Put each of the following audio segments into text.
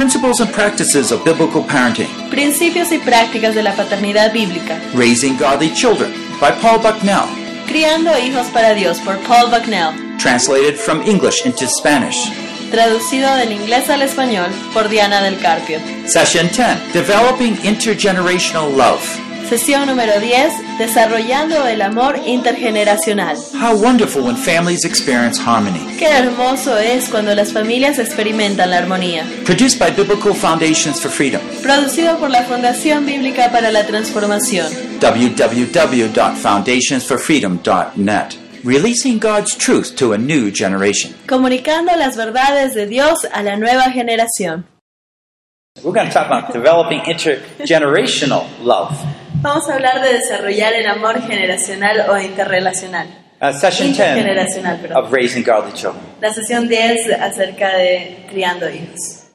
Principles and practices of biblical parenting. Principios y prácticas de la paternidad bíblica. Raising Godly Children by Paul Bucknell. Criando hijos para Dios por Paul Bucknell. Translated from English into Spanish. Traducido del inglés al español por Diana del Carpio. Session 10 Developing Intergenerational Love. Sesión número 10. Desarrollando el amor intergeneracional. How wonderful when families experience harmony. Qué hermoso es cuando las familias experimentan la armonía. Produced by Biblical Foundations for Freedom. Producido por la Fundación Bíblica para la Transformación. www.foundationsforfreedom.net. Releasing God's truth to a new generation. Comunicando las verdades de Dios a la nueva generación. We're going to talk about developing intergenerational love. Vamos a hablar de desarrollar el amor generacional o interrelacional. Uh, session 10 Intergeneracional, perdón. of Raising Godly Children. La sesión 10 acerca de criando hijos.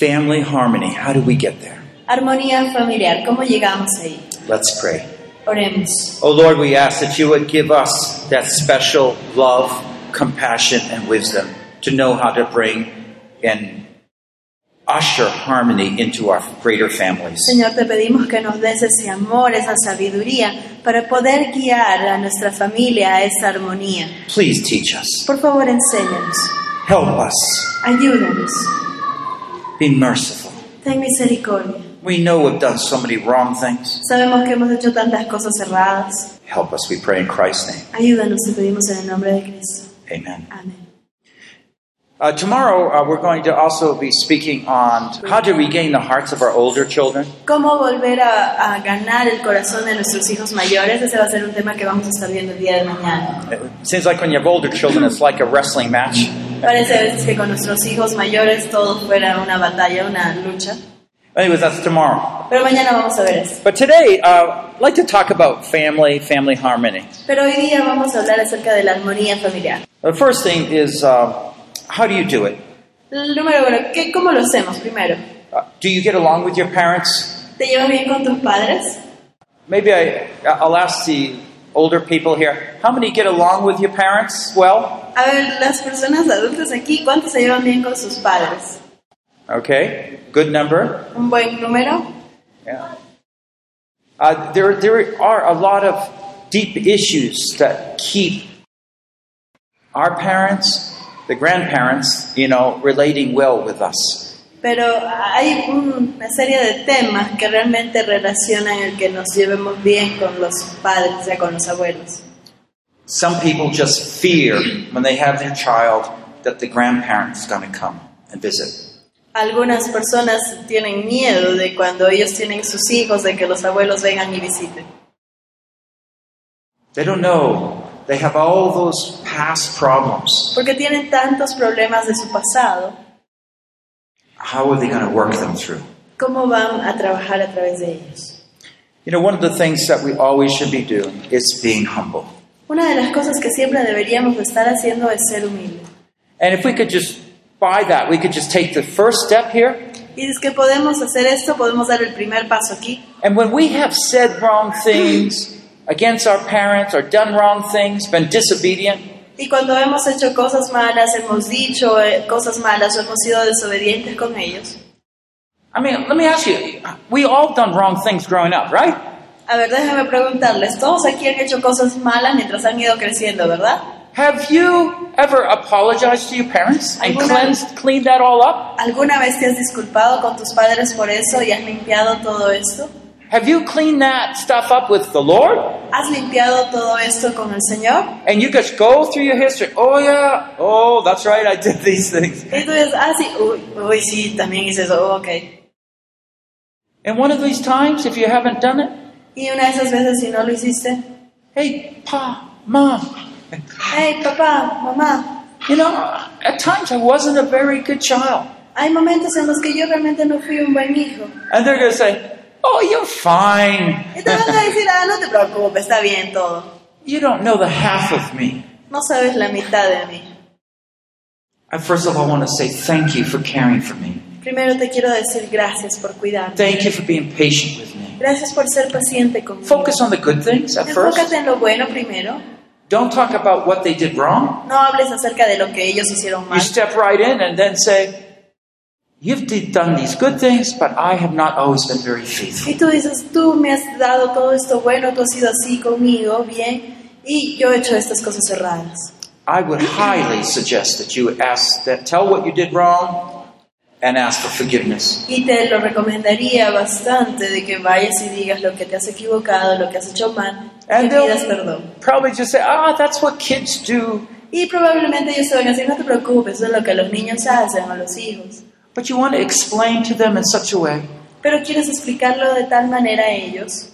Family harmony. How do we get there? Armonía familiar, ¿cómo llegamos ahí? Let's pray. Oremos. Oh Lord, we ask that you would give us that special love, compassion, and wisdom to know how to bring and usher harmony into our greater families. Señor, te pedimos que nos des ese amor, esa sabiduría para poder guiar a nuestra familia a esa armonía. Please teach us. Por favor, enséñanos, Help us. ayúdanos, Be merciful. ten misericordia. We know we've done so many wrong things. Sabemos que hemos hecho tantas cosas erradas. Help us, we pray in Christ's name. Ayúdanos, te pedimos en el nombre de Cristo. Amen. Amén. Uh, tomorrow, uh, we're going to also be speaking on how to regain the hearts of our older children. ¿Cómo volver a, a ganar el corazón de nuestros hijos mayores? Ese va a ser un tema que vamos a estar viendo el día de mañana. It seems like when you have older children, it's like a wrestling match. Parece que con nuestros hijos mayores todo fuera una batalla, una lucha. Anyways, that's tomorrow. Pero mañana vamos a ver eso. But today, uh, I'd like to talk about family, family harmony. Pero hoy día vamos a hablar acerca de la armonía familiar. The first thing is uh, how do you do it? Número uno, ¿qué, ¿cómo lo hacemos primero? Uh, do you get along with your parents? ¿Te llevas bien con tus padres? Maybe I, I'll ask the older people here how many get along with your parents well? A ver, las personas adultas aquí, ¿cuántos se llevan bien con sus padres? Okay, good number. ¿Un buen número? Yeah. Uh, there, there are a lot of deep issues that keep our parents, the grandparents, you know, relating well with us. Pero hay un- una serie de temas que realmente relacionan el que nos llevemos bien con los padres, o sea, con los abuelos. Some people just fear when they have their child that the grandparent's going to come and visit. Algunas personas tienen miedo de cuando ellos tienen sus hijos, de que los abuelos vengan y visiten. They don't know. They have all those past problems. Porque tienen tantos problemas de su pasado, How are they going to work them through? ¿cómo van a trabajar a través de ellos? You know, one of the things that we always should be doing is being humble. Una de las cosas que siempre deberíamos estar haciendo es ser humildes. And if we could just buy that, we could just take the first step here. Y es que podemos hacer esto, podemos dar el primer paso aquí. And when we have said wrong things against our parents or done wrong things, been disobedient, Y cuando hemos hecho cosas malas, hemos dicho eh, cosas malas o hemos sido desobedientes con ellos. I mean, let me ask you, we all done wrong things growing up, right? A ver, déjame preguntarles, todos aquí han hecho cosas malas mientras han ido creciendo, ¿verdad? Have you ever apologized to your parents and cleansed, cleaned that all up? ¿Alguna vez te has disculpado con tus padres por eso y has limpiado todo esto? Have you cleaned that stuff up with the Lord? ¿Has limpiado todo esto con el Señor? And you just go through your history. Oh, yeah. Oh, that's right. I did these things. Dices, ah, sí, uy, uy, sí, también hice eso, oh, ok. And one of these times, if you haven't done it, Y una de esas veces, si no lo hiciste, hey, Pa, Mom, hey, papá, mamá, you know, at times I wasn't a very good child. hay momentos en los que yo realmente no fui un buen hijo. And they're going to say, Oh, you're fine. Van a decir, ah, no te preocupes, está bien todo. You don't know the half of me. No sabes la mitad de mí. I first of all want to say thank you for caring for me. Primero te quiero decir gracias por cuidarme. Thank you for being patient with me. Gracias por ser paciente conmigo. Focus on the good things at first. Enfócate en lo bueno primero. Don't talk about what they did wrong. No hables acerca de lo que ellos hicieron You mal. step right in and then say, You've done these good things, but I have not always been very faithful. Y tú dices, tú me has dado todo esto bueno, tú has sido así conmigo, bien, y yo he hecho estas cosas erradas. I would highly suggest that you ask that tell what you did wrong and ask for forgiveness. Y te lo recomendaría bastante de que vayas y digas lo que te has equivocado, lo que has hecho mal, y And pidas they'll perdón. probably just say, ah, that's what kids do. Y probablemente ellos te van a decir, no te preocupes, eso es lo que los niños hacen o los hijos. But you want to explain to them in such a way. Pero quieres explicarlo de tal manera a ellos.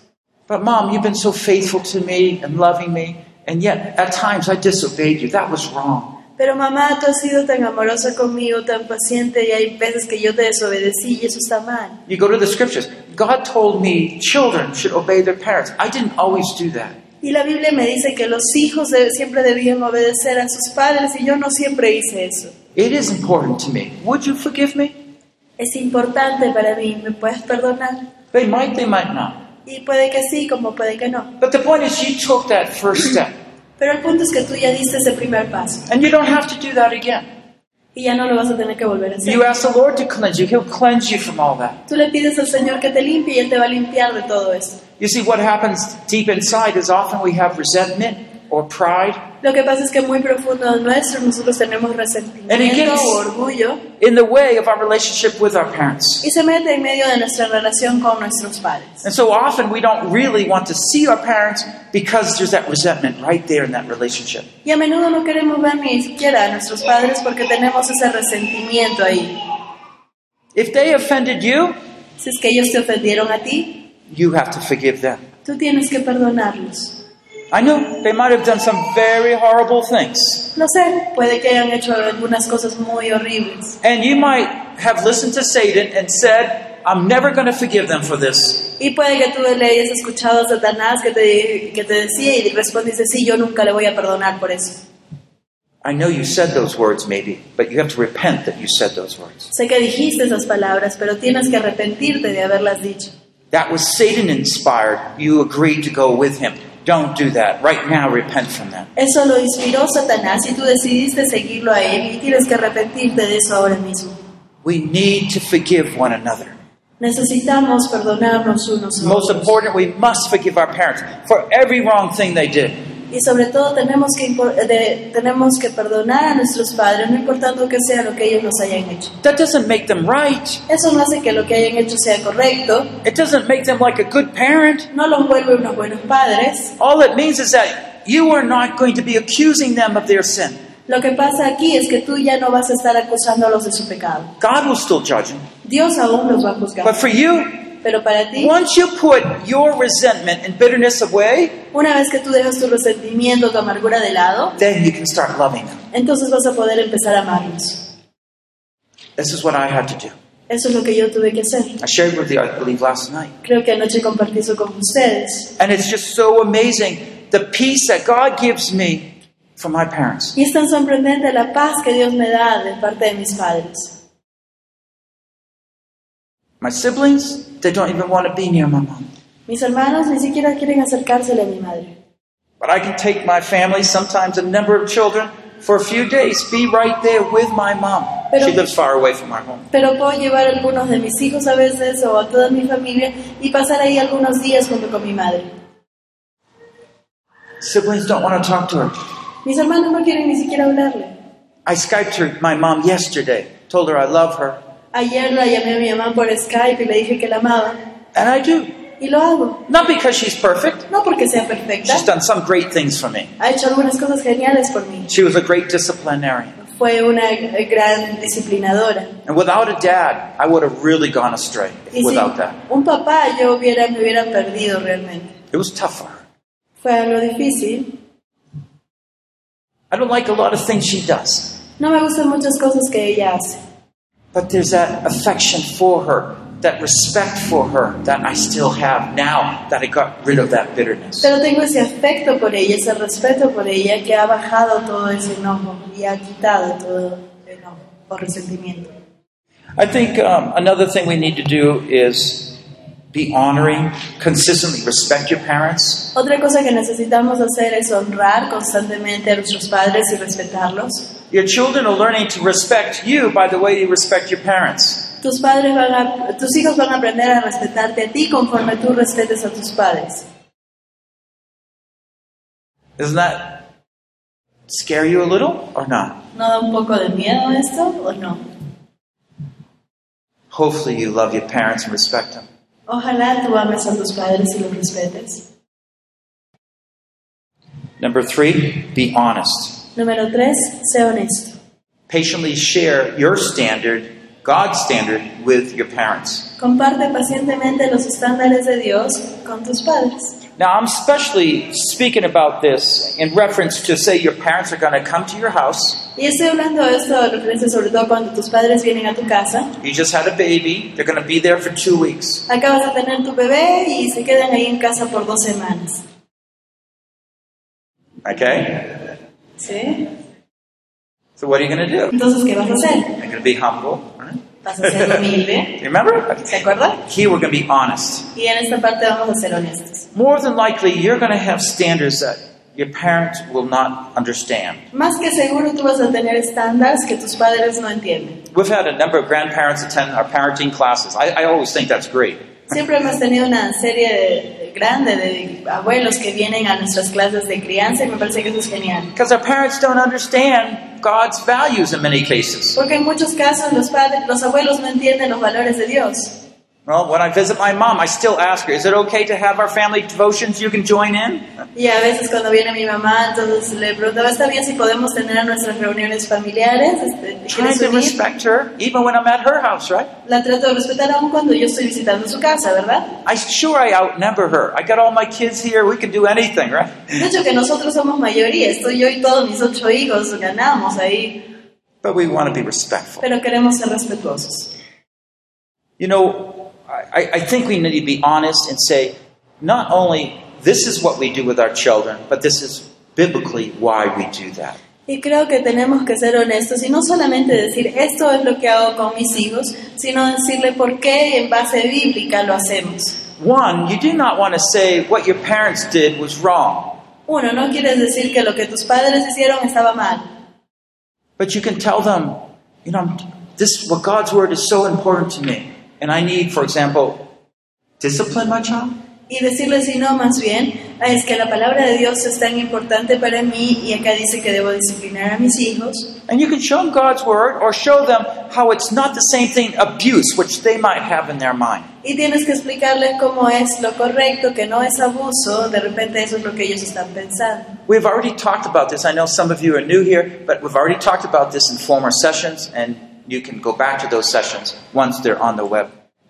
But mom, you've been so faithful to me and loving me, and yet at times I disobeyed you. That was wrong. Pero mamá, tú has sido tan amorosa conmigo, tan paciente, y hay veces que yo te desobedecí y eso está mal. You go to the scriptures. God told me children should obey their parents. I didn't always do that. Y la Biblia me dice que los hijos de- siempre debían obedecer a sus padres y yo no siempre hice eso. It is important to me. Would you forgive me? Es importante para mí, ¿me puedes perdonar? They might, they might not. Y puede que sí, como puede que no. But the point is, you took that first step, Pero el punto es que tú ya diste ese primer paso and you don't have to do that again. y ya no lo vas a tener que volver a hacer. You ask the Lord to cleanse you, He'll cleanse you from all that. Tú le pides al Señor que te limpie y Él te va a limpiar de todo esto. You see, what happens deep inside is often we have resentment or pride Lo que pasa es que muy profundo de nuestro nosotros tenemos resentimiento o orgullo in the way of our relationship with our parents. y se mete en medio de nuestra relación con nuestros padres. And so often we don't really want to see our parents because there's that resentment right there in that relationship. Y a menudo no queremos ver ni siquiera a nuestros padres porque tenemos ese resentimiento ahí. If they offended you, Si es que ellos te ofendieron a ti, you have to forgive them. tú tienes que perdonarlos. I know they might have done some very horrible things. Lo sé, puede que hayan hecho algunas cosas muy horribles. And you might have listened to Satan and said, I'm never going to forgive them for this. Y puede que tú le hayas escuchado a Satanás que te, que te decía y respondiste, sí, yo nunca le voy a perdonar por eso. I know you said those words maybe, but you have to repent that you said those words. Sé que dijiste esas palabras, pero tienes que arrepentirte de haberlas dicho. That was Satan inspired. You agreed to go with him. Don't do that. Right now, repent from that. Eso lo inspiró Satanás y tú decidiste seguirlo a él y tienes que arrepentirte de eso ahora mismo. We need to forgive one another. Necesitamos perdonarnos unos a otros. Most important, we must forgive our parents for every wrong thing they did. Y sobre todo tenemos que, de- tenemos que perdonar a nuestros padres, no importando que sea lo que ellos nos hayan hecho. That doesn't make them right. Eso no hace que lo que hayan hecho sea correcto, It doesn't make them like a good parent. no los vuelve unos buenos padres. All it means is that you are not going to be accusing them of their sin. Lo que pasa aquí es que tú ya no vas a estar acusándolos de su pecado. God will still judge them. Dios aún los va a But juzgar. for you, Pero para ti, once you put your resentment and bitterness away, una vez que tú dejas tu resentimiento, tu amargura de lado, then you can start loving them. entonces vas a poder empezar a amarlos. This is what I had to do. Eso es lo que yo tuve que hacer. I shared with you, I believe, last night. Creo que anoche compartí eso con ustedes. And it's just so amazing the peace that God gives me from my parents. Y es tan sorprendente la paz que Dios me da de parte de mis padres. My siblings, they don't even want to be near my mom. Mis hermanos ni siquiera quieren a mi madre. But I can take my family, sometimes a number of children, for a few days, be right there with my mom. She lives far away from our home. Pero puedo llevar algunos de mis hijos a veces o a toda mi familia y pasar ahí algunos días junto con mi madre. Siblings don't want to talk to her. Mis hermanos no quieren ni siquiera hablarle. I Skyped her, my mom yesterday, told her I love her, Ayer la llamé a mi mamá por Skype y le dije que la amaba. and I do. Y lo hago. Not because she's perfect, No porque sea perfecta. she's done some great things for me. Ha hecho algunas cosas geniales por mí. She was a great disciplinarian. Fue una gran disciplinadora. And without a dad, I would have really gone astray Y without sin that. un papá yo hubiera, me hubiera perdido realmente. It was tough for her. Fue algo difícil. I don't like a lot of things she does, No me gustan muchas cosas que ella hace. But there's that affection for her, that respect for her that I still have now that I got rid of that bitterness. Pero tengo ese afecto por ella, ese respeto por ella que ha bajado todo ese enojo y ha quitado todo enojo o resentimiento. I think um, another thing we need to do is be honoring, consistently respect your parents. Otra cosa que necesitamos hacer es honrar constantemente a nuestros padres y respetarlos. Your children are learning to respect you by the way you respect your parents. Tus padres van a, tus hijos van a aprender a respetarte a ti conforme tú respetes a tus padres. Doesn't that scare you a little or not? ¿No da un poco de miedo esto o no? Hopefully, you love your parents and respect them. Ojalá tú ames a tus padres y los respetes. Number three, be honest. Número tres, sé honesto. Patiently share your standard, God's standard, with your parents. Comparte pacientemente los estándares de Dios con tus padres. Now, I'm especially speaking about this in reference to say your parents are going to come to your house. Y estoy hablando de esto de referencia sobre todo cuando tus padres vienen a tu casa. You just had a baby. They're going to be there for two weeks. Acabas de tener tu bebé y se quedan ahí en casa por dos semanas. Okay? ¿Sí? So, what are you going to do? Entonces, ¿qué vas a hacer? You're going to be humble. Right? Vas a ser humilde. You remember? ¿Se acuerdan? Here, we're going to be honest. Y en esta parte vamos a ser honestos. More than likely, you're going to have standards that your parents will not understand. Más que seguro tú vas a tener estándares que tus padres no entienden. We've had a number of grandparents attend our parenting classes. I, I always think that's great. Siempre hemos tenido una serie de- grande de abuelos que vienen a nuestras clases de crianza y me parece que eso es genial. Because our parents don't understand God's values in many cases. Porque en muchos casos los padres, los abuelos no entienden los valores de Dios. Well, when I visit my mom, I still ask her, is it okay to have our family devotions you can join in? Y a veces cuando viene mi mamá, entonces le preguntaba, ¿está bien si podemos tener nuestras reuniones familiares? Este, Trying to respect her, even when I'm at her house, right? La trato de respetar aún cuando yo estoy visitando su casa, ¿verdad? I sure I outnumber her. I got all my kids here. We can do anything, right? De hecho que nosotros somos mayoría, estoy yo y todos mis ocho hijos, ganamos ahí, But we want to be respectful. pero queremos ser respetuosos. You know, I, I think we need to be honest and say, not only this is what we do with our children, but this is biblically why we do that. Y creo que tenemos que ser honestos y no solamente decir esto es lo que hago con mis hijos, sino decirle por qué en base bíblica lo hacemos. One, you do not want to say what your parents did was wrong, Uno, no quieres decir que lo que tus padres hicieron estaba mal, but you can tell them, you know, this what God's word is so important to me, and I need, for example, discipline my child. y decirle si no, más bien, "Ah, es que la palabra de Dios es tan importante para mí y acá dice que debo disciplinar a mis hijos. And you can show them God's word or show them how it's not the same thing abuse, which they might have in their mind. Y tienes que explicarles cómo es lo correcto, que no es abuso, de repente eso es lo que ellos están pensando. We've already talked about this. I know some of you are new here, but we've already talked about this in former sessions, and you can go back to those sessions once they're on the web.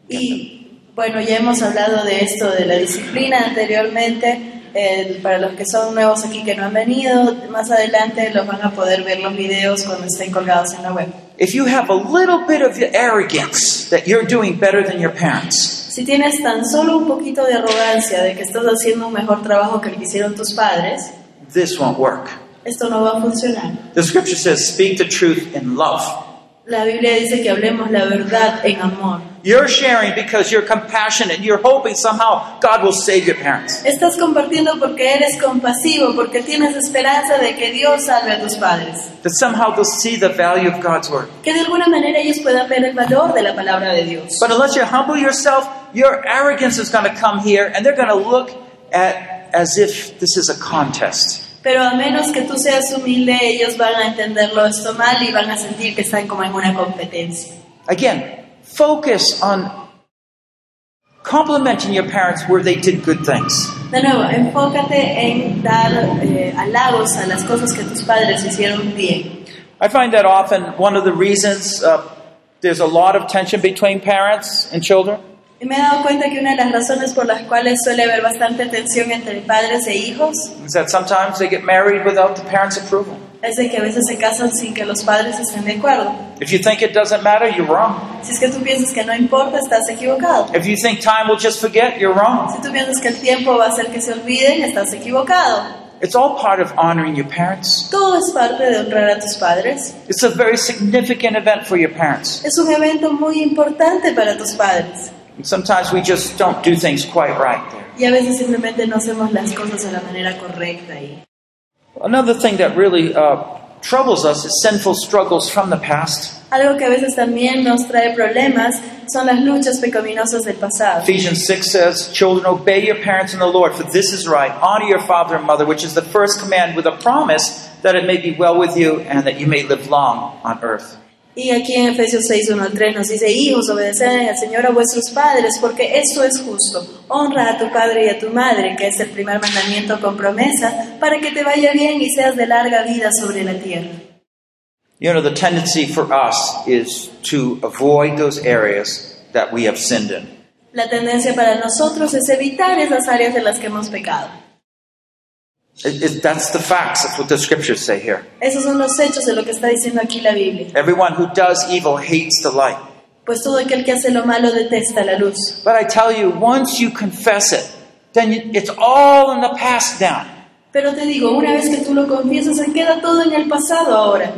Y bueno, ya hemos hablado de esto, de la disciplina anteriormente. El- para los que son nuevos aquí que no han venido, más adelante los van a poder ver los videos cuando estén colgados en la web. If you have a little bit of arrogance that you're doing better than your parents, Si tienes tan solo un poquito de arrogancia de que estás haciendo un mejor trabajo que el que hicieron tus padres, this won't work. esto no va a funcionar. The scripture says, speak the truth in love. La Biblia dice que hablemos la verdad en amor. You're sharing because you're compassionate. You're hoping somehow God will save your parents. Estás compartiendo porque eres compasivo, porque tienes esperanza de que Dios salve a tus padres. That somehow they'll see the value of God's word. Que de alguna manera ellos puedan ver el valor de la palabra de Dios. But unless you humble yourself, your arrogance is going to come here and they're going to look at as if this is a contest. Pero a menos que tú seas humilde, ellos van a entenderlo esto mal y van a sentir que están como en una competencia. Again, focus on complimenting your parents where they did good things. De nuevo, enfócate en dar eh, halagos a las cosas que tus padres hicieron bien. I find that often one of the reasons uh, there's a lot of tension between parents and children me he dado cuenta que una de las razones por las cuales suele haber bastante tensión entre padres e hijos is that sometimes they get married without the parents' approval. es de que a veces se casan sin que los padres estén de acuerdo. If you think it doesn't matter, you're wrong. Si es que tú piensas que no importa, estás equivocado. If you think time will just forget, you're wrong. Si tú piensas que el tiempo va a hacer que se olviden, estás equivocado. It's all part of honoring your parents. Todo es parte de honrar a tus padres. It's a very significant event for your parents. Es un evento muy importante para tus padres. And sometimes we just don't do things quite right there. Y a veces simplemente no hacemos las cosas de la manera correcta. ahí. Another thing that really uh, troubles us is sinful struggles from the past. Algo que a veces también nos trae problemas son las luchas pecaminosas del pasado. Ephesians 6 says, Children, obey your parents in the Lord, for this is right. Honor your father and mother, which is the first command, with a promise that it may be well with you and that you may live long on earth. Y aquí en Efesios 6, 1 al 3 nos dice, hijos, obedeced al Señor a vuestros padres, porque esto es justo. Honra a tu padre y a tu madre, que es el primer mandamiento con promesa, para que te vaya bien y seas de larga vida sobre la tierra. You know, the tendency for us is to avoid those areas that we have sinned in. La tendencia para nosotros es evitar esas áreas en las que hemos pecado. It- it- that's the facts. That's what the scriptures say here. Esos son los hechos de lo que está diciendo aquí la Biblia. Everyone who does evil hates the light. Pues todo aquel que hace lo malo detesta la luz. But I tell you, once you confess it, then you, it's all in the past now. Pero te digo, una vez que tú lo confiesas, se queda todo en el pasado ahora.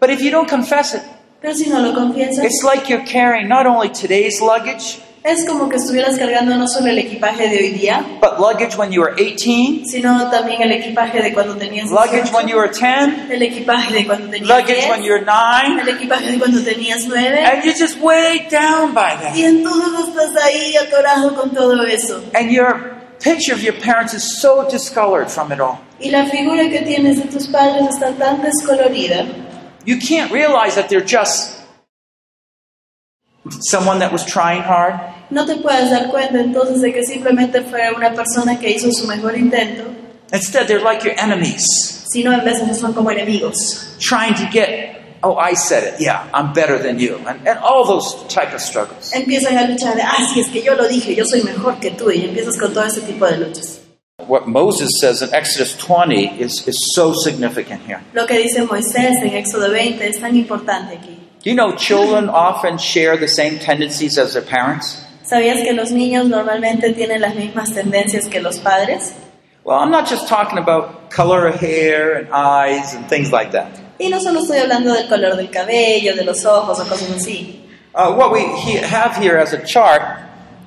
But if you don't confess it, Pero si no lo confiesas, it's like you're carrying not only today's luggage, es como que estuvieras cargando no solo el equipaje de hoy día, but luggage when you were 18, sino también el equipaje de cuando tenías luggage 18, when you were 10, el equipaje de cuando tenías luggage 10, when you were 9, el equipaje de cuando tenías 9, and you're just weighed down by y that. entonces estás ahí atorado con todo eso. And your picture of your parents is so discolored from it all. Y la figura que tienes de tus padres está tan descolorida You can't realize that they're just someone that was trying hard. No te puedes dar cuenta entonces de que simplemente fue una persona que hizo su mejor intento, Instead, they're like your enemies, sino en veces son como enemigos, trying to get, oh, I said it, yeah, I'm better than you, and, and all those type of struggles. empiezan a luchar de, ah, sí, es que yo lo dije, yo soy mejor que tú, y empiezas con todo ese tipo de luchas. What Moses says in Exodus 20 is, is so significant here. Lo que dice Moisés en Éxodo 20 es tan importante aquí. Do you know children often share the same tendencies as their parents? ¿Sabías que los niños normalmente tienen las mismas tendencias que los padres? Well, I'm not just talking about color of hair and eyes and things like that. Y no solo estoy hablando del color del cabello, de los ojos o cosas así. Uh, what we he- have here as a chart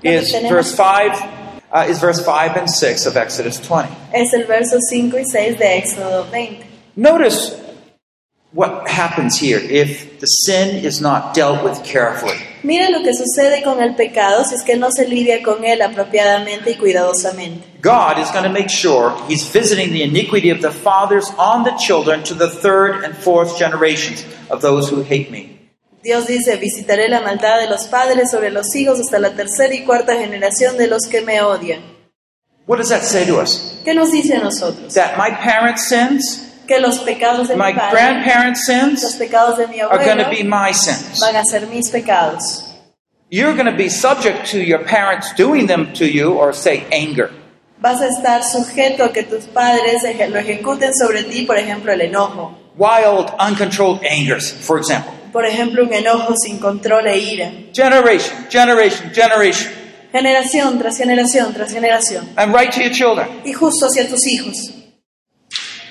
is Lo que tenemos- verse 5 uh, is verse 5 and 6 of Exodus 20. Es el verso 5 y 6 de Éxodo 20. Notice what happens here if the sin is not dealt with carefully. Mira lo que sucede con el pecado si es que no se lidia con él apropiadamente y cuidadosamente. God is going to make sure He's visiting the iniquity of the fathers on the children to the third and fourth generations of those who hate me. Dios dice, visitaré la maldad de los padres sobre los hijos hasta la tercera y cuarta generación de los que me odian. What does that say to us? ¿Qué nos dice a nosotros? That my parents' sins, Que los pecados de my mi padre, grandparents' los sins, pecados de mi are going abuelo, to be my sins. van a ser mis pecados. You're going to be subject to your parents doing them to you, or say anger. Vas a estar sujeto a que tus padres lo ejecuten sobre ti, por ejemplo, el enojo. Wild, uncontrolled angers, for example. Por ejemplo, un enojo sin control e ira. Generation, generation, generation. Generación tras generación tras generación. And right to your children. Y justo hacia tus hijos.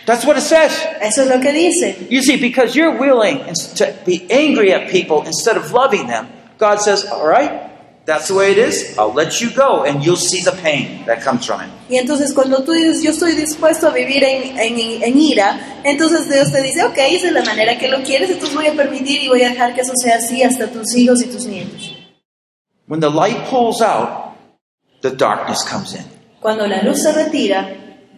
That's what it says. Eso es lo que dice. You see, because you're willing to be angry at people instead of loving them, God says, All right, that's the way it is. I'll let you go, and you'll see the pain that comes from it. Y entonces cuando tú dices, yo estoy dispuesto a vivir en, en- en ira, entonces Dios te dice, ok, esa es la manera que lo quieres, entonces voy a permitir y voy a dejar que eso sea así hasta tus hijos y tus nietos. When the light pulls out, the darkness comes in. Cuando la luz se retira,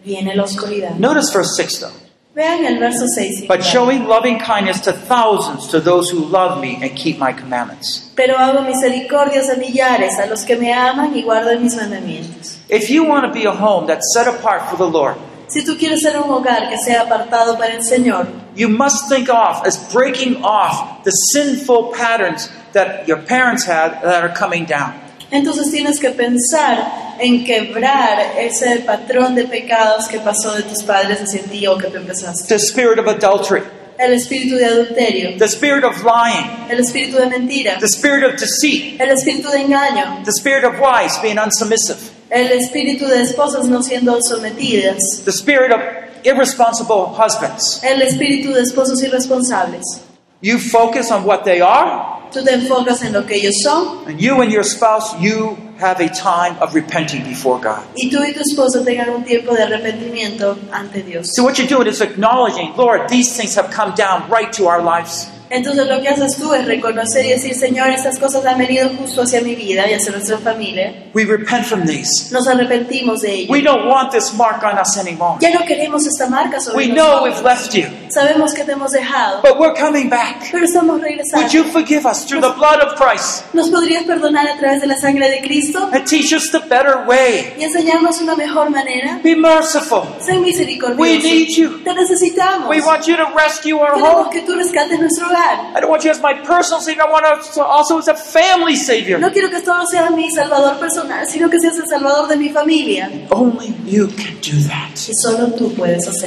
viene la oscuridad. Notice verse 6, though. Vean el verso 6. But showing loving kindness to thousands to those who love me and keep my commandments. Pero hago misericordias a millares, a los que me aman y guardan mis mandamientos. If you want to be a home that's set apart for the Lord, Si tú quieres ser un hogar que sea apartado para el Señor, you must think off as breaking off the sinful patterns that your parents had that are coming down. Entonces tienes que pensar en quebrar ese patrón de pecados que pasó de tus padres hacia ti o que tú empezaste. The spirit of adultery, El espíritu de adulterio, the spirit of lying, el espíritu de mentira, the spirit of deceit, el espíritu de engaño, the spirit of wives being unsubmissive, el espíritu de esposas no siendo sometidas, the spirit of irresponsible husbands. el espíritu de esposos irresponsables. You focus on what they are, Tú te enfocas en lo que ellos son and you and your spouse, you have a time of repenting before God. y tú y tu esposo tengan un tiempo de arrepentimiento ante Dios. So what you're doing is acknowledging, Lord, these things have come down right to our lives. Entonces lo que haces tú es reconocer y decir, Señor, estas cosas han venido justo hacia mi vida y hacia nuestra familia. We repent from these. Nos arrepentimos de ello. We don't want this mark on us anymore. Ya no queremos esta marca sobre We know we've nosotros. left you, Sabemos que te hemos dejado, but we're coming back. pero estamos regresando. Would you forgive us through the blood of Christ ¿Nos podrías perdonar a través de la sangre de Cristo and teach us the better way? y enseñarnos una mejor manera? Be merciful. Sé misericordioso. We need you. Te necesitamos. We want you to rescue our Queremos home. que tú rescates nuestro hogar. I don't want you as my personal Savior. I want also as a family Savior. No quiero que solo seas mi salvador personal, sino que seas el salvador de mi familia. Only you can do that. Y solo tú puedes hacer.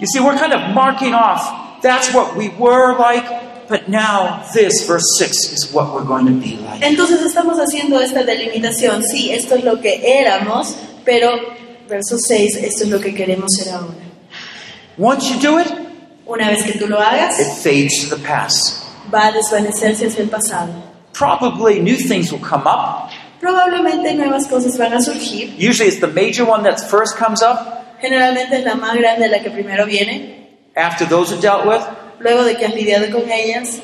You see, we're kind of marking off. That's what we were like, but now this, verse 6, is what we're going to be like. Entonces estamos haciendo esta delimitación. Sí, esto es lo que éramos, pero verso 6, esto es lo que queremos ser ahora. Once you do it, Una vez que tú lo hagas, it fades to the past. va a desvanecerse hacia el pasado. Probably new things will come up. Probablemente nuevas cosas van a surgir. Usually it's the major one that first comes up Generalmente es la más grande la que primero viene. after those are dealt with. Luego de que has lidiado con ellas,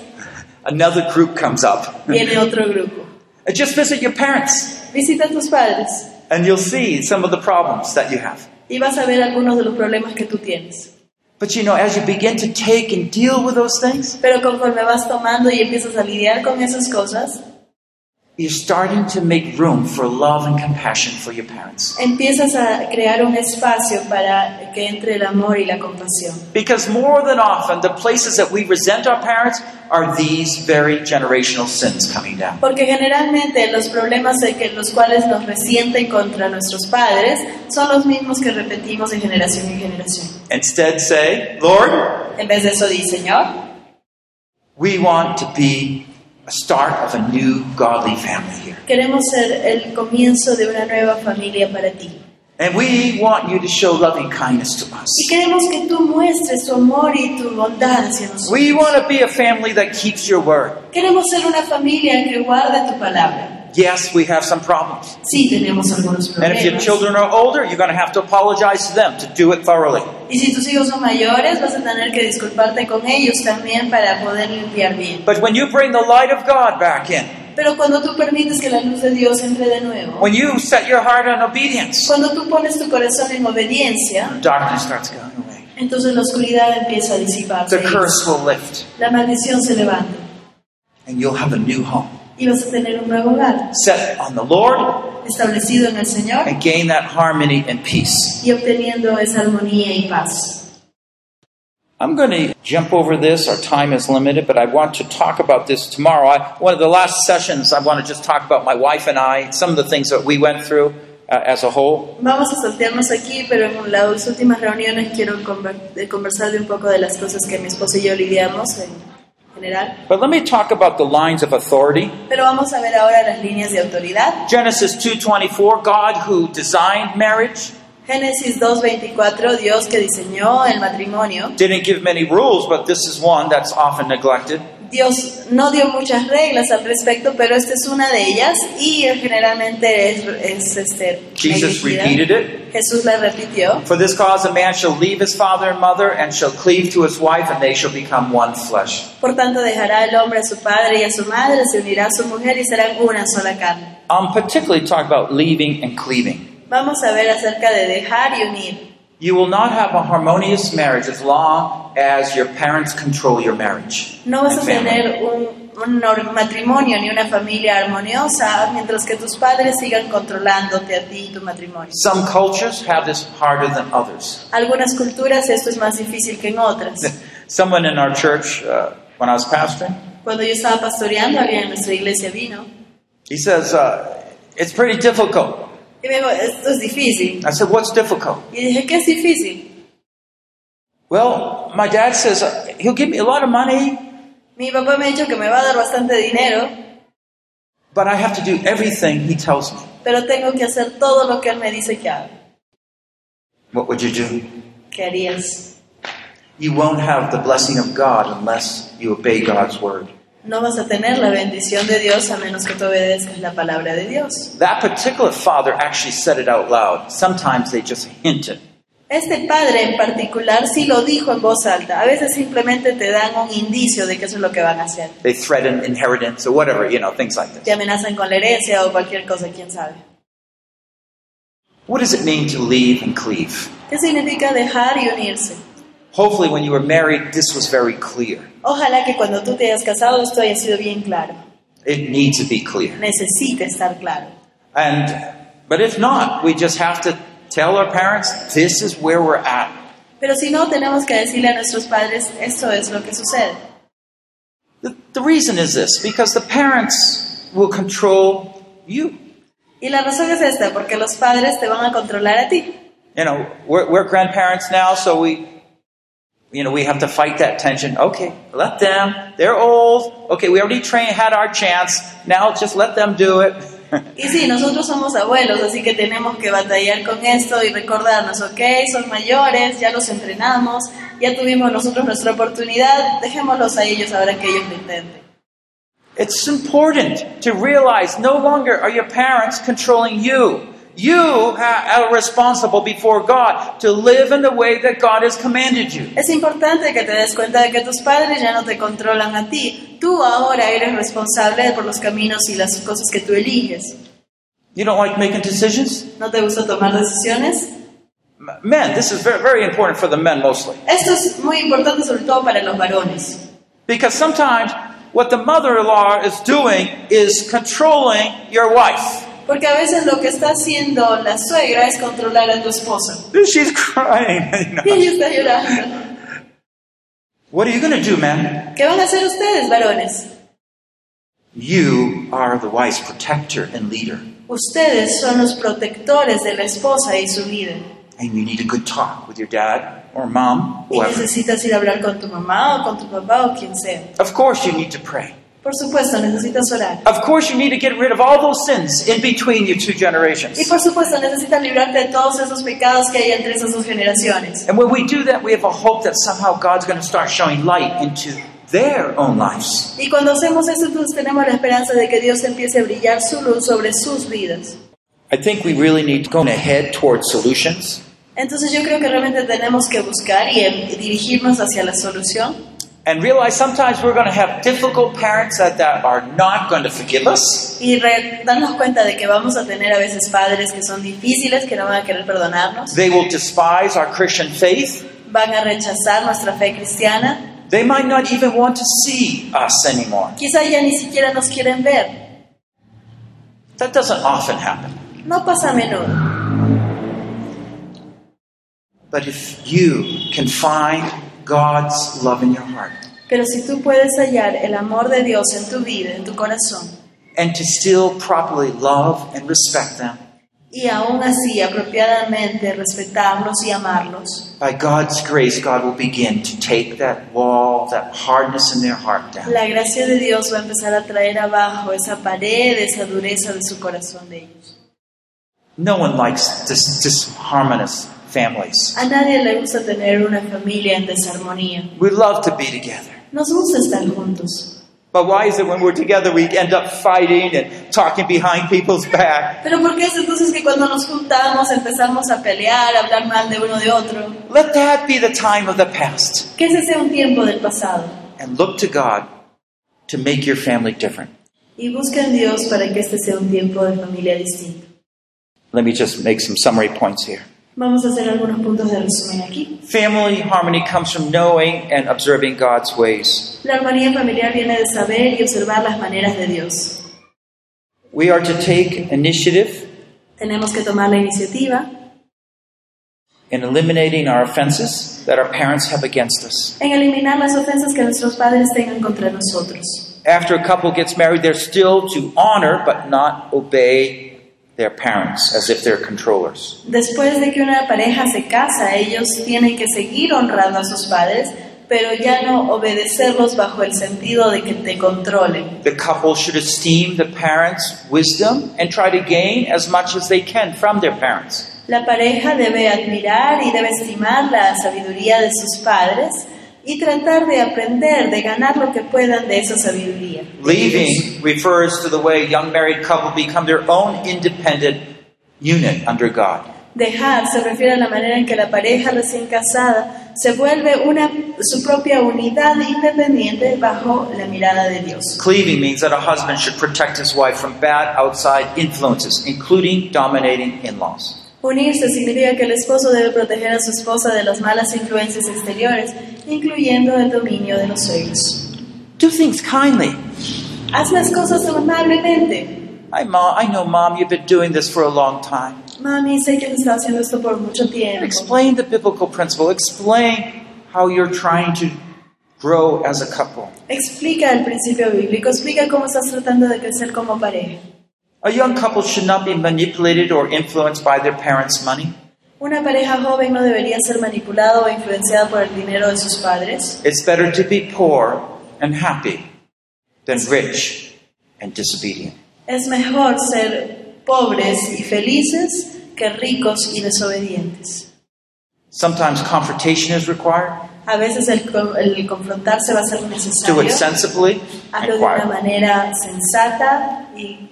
Another group comes up. viene otro grupo. And just visit your parents Visita a tus padres and you'll see some of the problems that you have. y vas a ver algunos de los problemas que tú tienes. But you know, as you begin to take and deal with those things, Pero conforme vas tomando y empiezas a lidiar con esas cosas, you're starting to make room for love and compassion for your parents. empiezas a crear un espacio para que entre el amor y la compasión. Because more than often, the places that we resent our parents are these very generational sins coming down. Porque generalmente los problemas de que los cuales nos resienten contra nuestros padres son los mismos que repetimos de generación en generación. Instead, say, Lord, En vez de eso, di, Señor, we want to be start of a new godly family here. queremos ser el comienzo de una nueva familia para ti. And we want you to show loving kindness to Y us. queremos que tú muestres tu amor y tu bondad hacia nosotros. We want to be a family that keeps your word. Queremos ser una familia que guarda tu palabra. Yes, we have some problems. Sí, tenemos algunos problemas. And if your children are older, you're going to have to apologize to them to do it thoroughly. Y si tus hijos son mayores, vas a tener que disculparte con ellos también para poder limpiar bien. But when you bring the light of God back in, Pero cuando tú permites que la luz de Dios entre de nuevo, when you set your heart on obedience, cuando tú pones tu corazón en obediencia, darkness starts going away. entonces la oscuridad empieza a disiparse. The curse will lift, La maldición se levanta and you'll have a new home. Y vas a tener un nuevo hogar, Set on the Lord establecido en el Señor and gain that harmony and peace. y obteniendo esa armonía y paz. I'm going to jump over this. Our time is limited, but I want to talk about this tomorrow. I, one of the last sessions, I want to just talk about my wife and I, some of the things that we went through uh, as a whole. Vamos a saltearnos aquí, pero en las últimas reuniones quiero de conversar de un poco de las cosas que mi esposo y yo lidiamos en general. But let me talk about the lines of authority. Pero vamos a ver ahora las líneas de autoridad. Genesis 2:24, God who designed marriage Génesis 2.24, Dios que diseñó el matrimonio. didn't give many rules, but this is one that's often neglected. Dios no dio muchas reglas al respecto, pero esta es una de ellas y generalmente es, es, este, Jesus repeated it. Jesús la repitió. For this cause a man shall leave his father and mother and shall cleave to his wife and they shall become one flesh. Por tanto, dejará el hombre a su padre y a su madre, se unirá a su mujer y serán una sola carne. I'm particularly talking about leaving and cleaving. Vamos a ver acerca de dejar y unir. You will not have a harmonious marriage as long as your parents control your marriage. No vas a tener un, un matrimonio ni una familia armoniosa mientras que tus padres sigan controlándote a ti y tu matrimonio. Some cultures have this harder than others. Algunas culturas esto es más difícil que en otras. Someone in our church, uh, when I was pastoring, Cuando yo estaba pastoreando, alguien en nuestra iglesia vino he says, uh, It's pretty difficult. Y me dijo, esto es difícil. I said, What's difficult? Y dije, ¿qué es difícil? Well, my dad says uh, he'll give me a lot of money, Mi papá me ha dicho que me va a dar bastante dinero, but I have to do everything he tells me. pero tengo que hacer todo lo que él me dice que haga. What would you do? ¿Qué harías? You won't have the blessing of God unless you obey God's word. No vas a tener la bendición de Dios a menos que tú obedezcas la palabra de Dios. That particular father actually said it out loud. Sometimes they just hint it. Este padre en particular sí lo dijo en voz alta. A veces simplemente te dan un indicio de que eso es lo que van a hacer. They threaten inheritance or whatever, you know, things like Te this. amenazan con la herencia o cualquier cosa, quién sabe. What does it mean to leave and cleave? ¿Qué significa dejar y unirse? Hopefully, when you were married, this was very clear. Ojalá que cuando tú te hayas casado esto haya sido bien claro. It needs to be clear. Necesita estar claro. And but if not, we just have to tell our parents this is where we're at. Pero si no, tenemos que decirle a nuestros padres, esto es lo que sucede. The, the reason is this because the parents will control you. Y la razón es esta, porque los padres te van a controlar a ti. You know, we're, we're grandparents now, so we, you know, we have to fight that tension. Okay, let them. They're old. Okay, we already trained, had our chance. Now just let them do it. Y sí, nosotros somos abuelos, así que tenemos que batallar con esto y recordarnos, ok, son mayores, ya los entrenamos, ya tuvimos nosotros nuestra oportunidad, dejémoslos a ellos ahora que ellos lo intenten. It's important to realize no longer are your parents controlling you. You are responsible before God to live in the way that God has commanded you. Es importante que te des cuenta de que tus padres ya no te controlan a ti, tú ahora eres responsable por los caminos y las cosas que tú eliges. You don't like making decisions? ¿No te gusta tomar decisiones? Men, this is very, very important for the men mostly. Esto es muy importante sobre todo para los varones. Because sometimes what the mother in law is doing is controlling your wife. Porque a veces lo que está haciendo la suegra es controlar a tu esposa. She's crying. you know. Y ella está llorando. What are you going to do, man? ¿Qué van a hacer ustedes, varones? You are the wife's protector and leader. Ustedes son los protectores de la esposa y su vida. And you need a good talk with your dad or mom, Y whoever. necesitas ir a hablar con tu mamá o con tu papá o quien sea. Of course, you need to pray. Por supuesto, necesitas orar. Of course, you need to get rid of all those sins in between your two generations. Y por supuesto, necesitas librarte de todos esos pecados que hay entre esas dos generaciones. And when we do that, we have a hope that somehow God's going to start showing light into their own lives. Y cuando hacemos eso, entonces tenemos la esperanza de que Dios empiece a brillar su luz sobre sus vidas. I think we really need to go ahead towards solutions. Entonces yo creo que realmente tenemos que buscar y eh, dirigirnos hacia la solución. And realize sometimes we're going to have difficult parents that, that are not going to forgive us. Y re- darnos cuenta de que vamos a tener a veces padres que son difíciles, que no van a querer perdonarnos, They will despise our Christian faith. van a rechazar nuestra fe cristiana, They might not even want to see us anymore. quizá ya ni siquiera nos quieren ver. That doesn't often happen. No pasa a menudo. But if you can find God's love in your heart Pero si tú puedes hallar el amor de Dios en tu vida, en tu corazón, and to still properly love and respect them, y aún así apropiadamente respetarlos y amarlos, by God's grace, God will begin to take that wall, that hardness in their heart down. la gracia de Dios va a empezar a traer abajo esa pared, esa dureza de su corazón de ellos. No one likes dis- disharmonious families. A nadie le gusta tener una familia en desarmonía. We love to be together. Nos gusta estar juntos. But why is it when we're together we end up fighting and talking behind people's back? Pero ¿por qué es entonces que cuando nos juntamos empezamos a pelear, a hablar mal de uno de otro? Let that be the time of the past. Que ese sea un tiempo del pasado. And look to God to make your family different. Y busca en Dios para que este sea un tiempo de familia distinto. Let me just make some summary points here. Vamos a hacer algunos puntos de resumen aquí. Family harmony comes from knowing and observing God's ways. La armonía familiar viene de saber y observar las maneras de Dios. We are to take initiative Tenemos que tomar la iniciativa in eliminating our offenses that our parents have against us. en eliminar las ofensas que nuestros padres tengan contra nosotros. After a couple gets married, they're still to honor but not obey their parents as if they're controllers. Después de que una pareja se casa, ellos tienen que seguir honrando a sus padres, pero ya no obedecerlos bajo el sentido de que te controlen. The couple should esteem the parents' wisdom and try to gain as much as they can from their parents. La pareja debe admirar y debe estimar la sabiduría de sus padres y tratar de aprender, de ganar lo que puedan de esa sabiduría. Leaving refers to the way young married couple become their own independent unit under God. Dejar se refiere a la manera en que la pareja recién casada se vuelve una, su propia unidad independiente bajo la mirada de Dios. Cleaving means that a husband should protect his wife from bad outside influences, including dominating in laws. Unirse significa que el esposo debe proteger a su esposa de las malas influencias exteriores, incluyendo el dominio de los suegros. Do things kindly. Haz las cosas amablemente. I, mom, I know, Mom, you've been doing this for a long time. Mami, sé que has estado haciendo esto por mucho tiempo. Explain the biblical principle. Explain how you're trying to grow as a couple. Explica el principio bíblico, explica cómo estás tratando de crecer como pareja. A young couple should not be manipulated or influenced by their parents' money. Una pareja joven no debería ser manipulada o influenciada por el dinero de sus padres. It's better to be poor and happy than rich and disobedient. Es mejor ser pobres y felices que ricos y desobedientes. Sometimes confrontation is required. A veces el, el confrontarse va a ser necesario. Do it sensibly Hazlo de una manera sensata y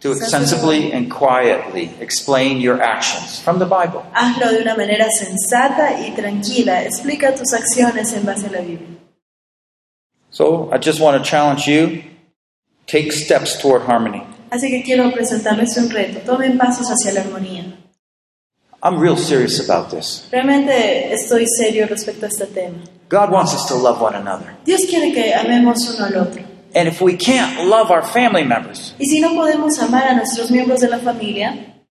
Do it sensibly and quietly. Explain your actions from the Bible. Hazlo de una manera sensata y tranquila. Explica tus acciones en base a la Biblia. So I just want to challenge you take steps toward harmony. Así que quiero presentarles un reto. Tomen pasos hacia la armonía. I'm real serious about this. Realmente estoy serio respecto a este tema. God wants us to love one another. Dios quiere que amemos uno al otro. And if we can't love our family members, Y si no podemos amar a nuestros miembros de la familia,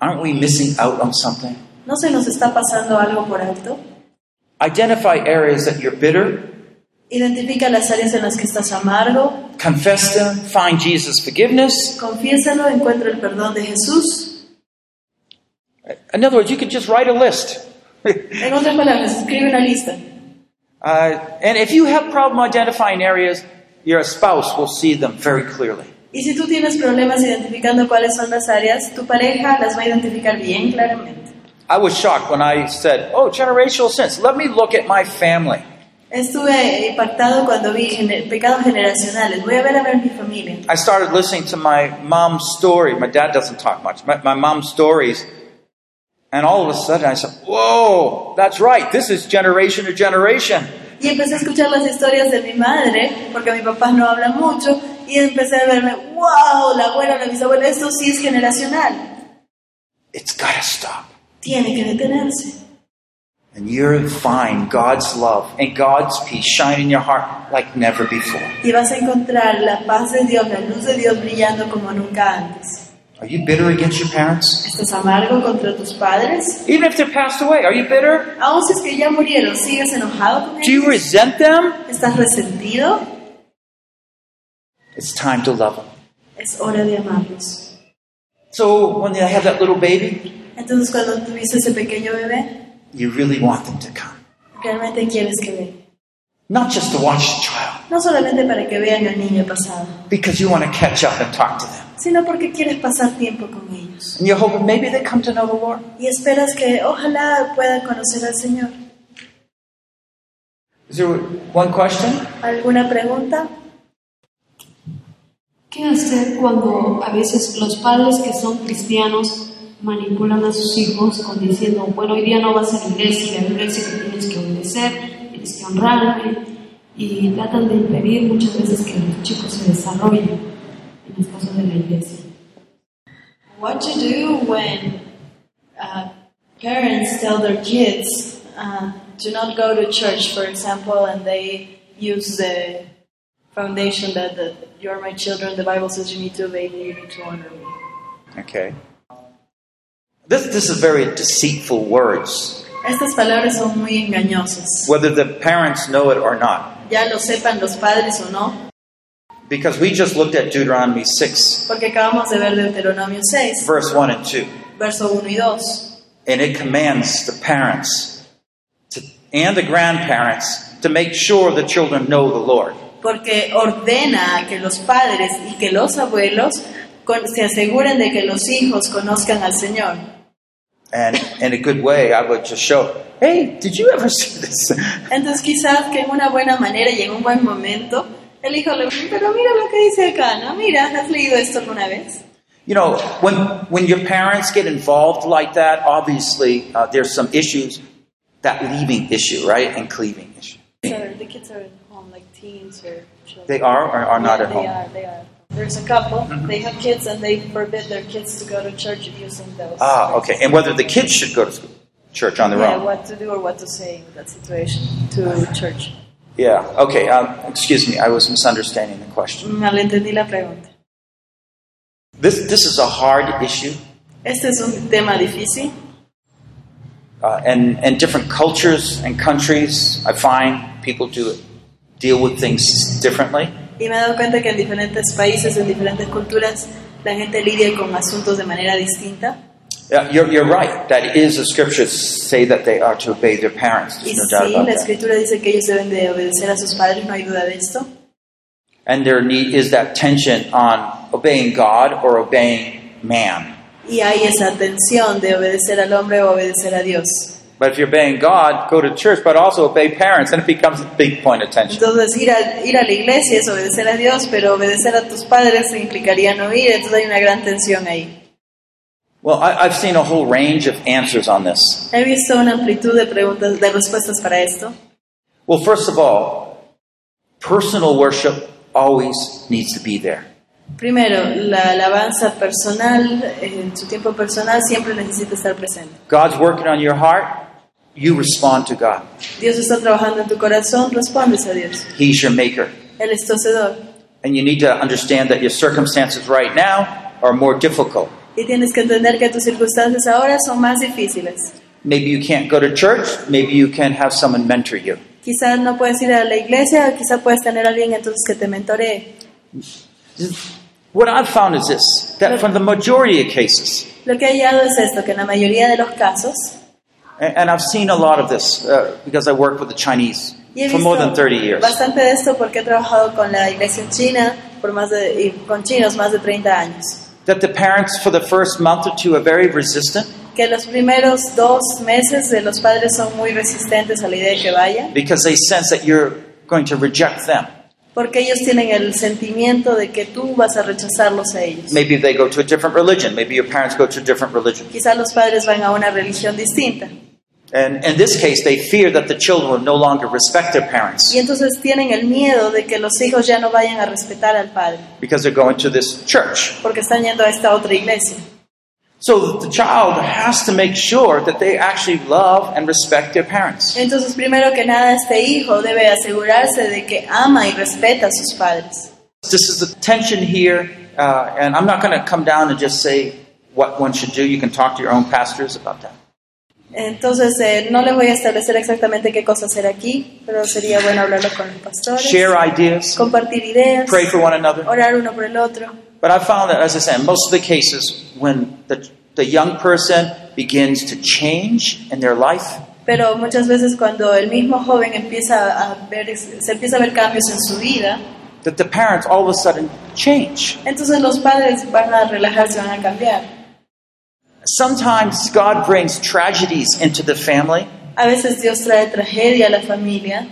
aren't we missing out on something? ¿no se nos está pasando algo por alto? Identify areas that you're bitter, Identifica las áreas en las que estás amargo, confess them, find Jesus' forgiveness. confiésalo, encuentra el perdón de Jesús. In other words, you could just write a list. En otras palabras, escribe una lista. Uh, and if you have problem identifying areas, your spouse will see them very clearly. Y si tú tienes problemas identificando cuáles son las áreas, tu pareja las va a identificar bien claramente. I was shocked when I said, "Oh, generational sins. Let me look at my family." Estuve impactado cuando vi gener- pecados generacionales. Voy a ver a ver mi familia. I started listening to my mom's story. My dad doesn't talk much. My, my mom's stories. And all of a sudden I said, Whoa, that's right. This is generation to generation. Y empecé a escuchar las historias de mi madre, porque mis papás no hablan mucho, y empecé a verme, wow, la abuela, la bisabuela, esto sí es generacional. It's got to stop. Tiene que detenerse. And you'll find God's love and God's peace shine in your heart like never before. Y vas a encontrar la paz de Dios, la luz de Dios brillando como nunca antes. Are you bitter against your parents? ¿Estás amargo contra tus padres? Even if they're passed away, are you bitter? Aún si es que ya murieron, ¿sigues enojado con Do you resent them? ¿Estás resentido? It's time to love them. Es hora de amarlos. So when they have that little baby, Entonces cuando tuviste ese pequeño bebé, you really want them to come. realmente quieres que venga. Not just to watch the child, No solamente para que vean al niño pasado, because you want to catch up and talk to them. Sino porque quieres pasar tiempo con ellos. And you're hoping maybe they come to know the Lord. Y esperas que ojalá puedan conocer al Señor. Is there one question? ¿Alguna pregunta? ¿Qué hacer cuando a veces los padres que son cristianos manipulan a sus hijos con diciendo, bueno, hoy día no vas a la iglesia, la iglesia que tienes que obedecer, tienes que honrarme, y tratan de impedir muchas veces que los chicos se desarrollen en las cosas de la iglesia? What to do when uh, parents tell their kids uh, to not go to church, for example, and they use the foundation that, that you're my children, the Bible says you need to obey me, you need to honor me. Okay. This, this is very deceitful words, Estas palabras son muy engañosas, whether the parents know it or not. ya lo sepan los padres o no, Because we just looked at Deuteronomy 6, porque acabamos de ver Deuteronomio 6, verse 1 and 2. verso 1 y 2. And it commands the parents to, and the grandparents to make sure the children know the Lord. porque ordena que los padres y que los abuelos con- se aseguren de que los hijos conozcan al Señor. And in a good way, I would just show, hey, did you ever see this? Entonces quizás que en una buena manera y en un buen momento, el hijo le dice, pero mira lo que dice acá, ¿no? Mira, ¿has leído esto alguna vez? You know, when, when your parents get involved like that, obviously uh, there's some issues, that leaving issue, right? And cleaving issue. So the kids are at home, like teens or children. They are or are not Yeah, at they home? are, they are. There's a couple, they have kids and they forbid their kids to go to church using those. Ah, okay. And whether the kids should go to school, church on their Yeah, own. what to do or what to say in that situation to church. Yeah, okay. Um, excuse me, I was misunderstanding the question. Malentendí la pregunta. This, this is a hard issue, Este es un tema difícil uh, and, and different cultures and countries, I find people do deal with things differently. y me he dado cuenta que en diferentes países, en diferentes culturas, la gente lidia con asuntos de manera distinta. Yeah, you're, you're right. That is, the scriptures say that they are to obey their parents. There's no doubt sí, about la that. escritura dice que ellos deben de obedecer a sus padres, no hay duda de esto. And there need, is that tension on obeying God or obeying man. Y hay esa tensión de obedecer al hombre o obedecer a Dios. But if you're obeying God, go to church, but also obey parents, and it becomes a big point of tension. Entonces ir a, ir a la iglesia es obedecer a Dios, pero obedecer a tus padres implicaría no ir, entonces hay una gran tensión ahí. Well, I, I've seen a whole range of answers on this. He visto una amplitud de preguntas, de respuestas para esto. Well, first of all, personal worship always needs to be there. Primero, la alabanza personal, en su tiempo personal, siempre necesita estar presente. God's working on your heart, you respond to God. Dios está trabajando en tu corazón, respondes a Dios. He's your maker. Él es tu hacedor. And you need to understand that your circumstances right now are more difficult. Y tienes que entender que tus circunstancias ahora son más difíciles. Maybe you can't go to church, maybe you can have someone mentor you. Quizás no puedes ir a la iglesia, quizás puedes tener a alguien entonces que te mentoree. What I've found is this that from the majority of cases, Lo que he hallado es esto, que en la mayoría de los casos, and and I've seen a lot of this uh, because I work with the Chinese for more than visto 30 years. bastante de esto porque he trabajado con la iglesia en China por más de, y con chinos más de 30 años. That the parents, for the first month or two, are very resistant Que los primeros dos meses de los padres son muy resistentes a la idea de que vayan, because they sense that you're going to reject them. porque ellos tienen el sentimiento de que tú vas a rechazarlos a ellos. Maybe they go to a different religion. Maybe your parents go to a different religion. Quizás los padres van a una religión distinta. And in this case, they fear that the children will no longer respect their parents Y entonces tienen el miedo de que los hijos ya no vayan a respetar al padre, because they're going to this church. porque están yendo a esta otra iglesia. So the child has to make sure that they actually love and respect their parents. Entonces, primero que nada, este hijo debe asegurarse de que ama y respeta a sus padres. This is the tension here, uh, and I'm not going to come down and just say what one should do. You can talk to your own pastors about that. Entonces, eh, no les voy a establecer exactamente qué cosa hacer aquí, pero sería bueno hablarlo con los pastores, Share ideas, compartir ideas, pray for one another. orar uno por el otro. But I found that, as I said, in most of the cases, when the, the young person begins to change in their life, Pero muchas veces cuando el mismo joven empieza a ver, se empieza a ver cambios en su vida, that the parents all of a sudden change. entonces los padres van a relajarse, van a cambiar. Sometimes God brings tragedies into the family. A veces Dios trae tragedia a la familia,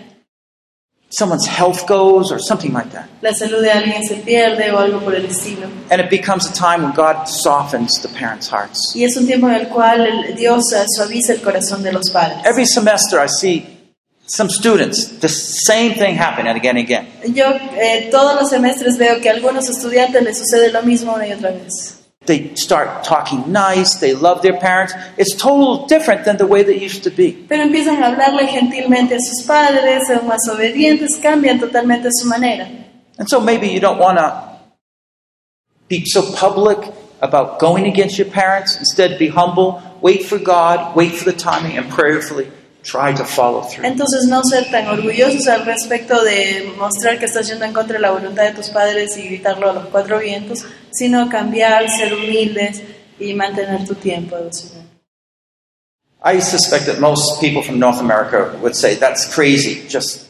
Someone's health goes or something like that. la salud de alguien se pierde o algo por el estilo. And it becomes a time when God softens the parents' hearts. Y es un tiempo en el cual Dios eh, suaviza el corazón de los padres. Every semester I see some students, the same thing happen and again and again. Yo eh, todos los semestres veo que a algunos estudiantes les sucede lo mismo una y otra vez. They start talking nice, they love their parents. It's totally different than the way they used to be. Pero empiezan a hablarle gentilmente a sus padres, son más obedientes, cambian totalmente su manera. And so maybe you don't want to be so public about going against your parents. Instead, be humble, wait for God, wait for the timing, and prayerfully try to follow through. Entonces no ser tan orgullosos al respecto de mostrar que estás yendo en contra de la voluntad de tus padres y gritarlo a los cuatro vientos, sino cambiar, ser humildes y mantener tu tiempo devocional. I suspect that most people from North America would say, that's crazy. Just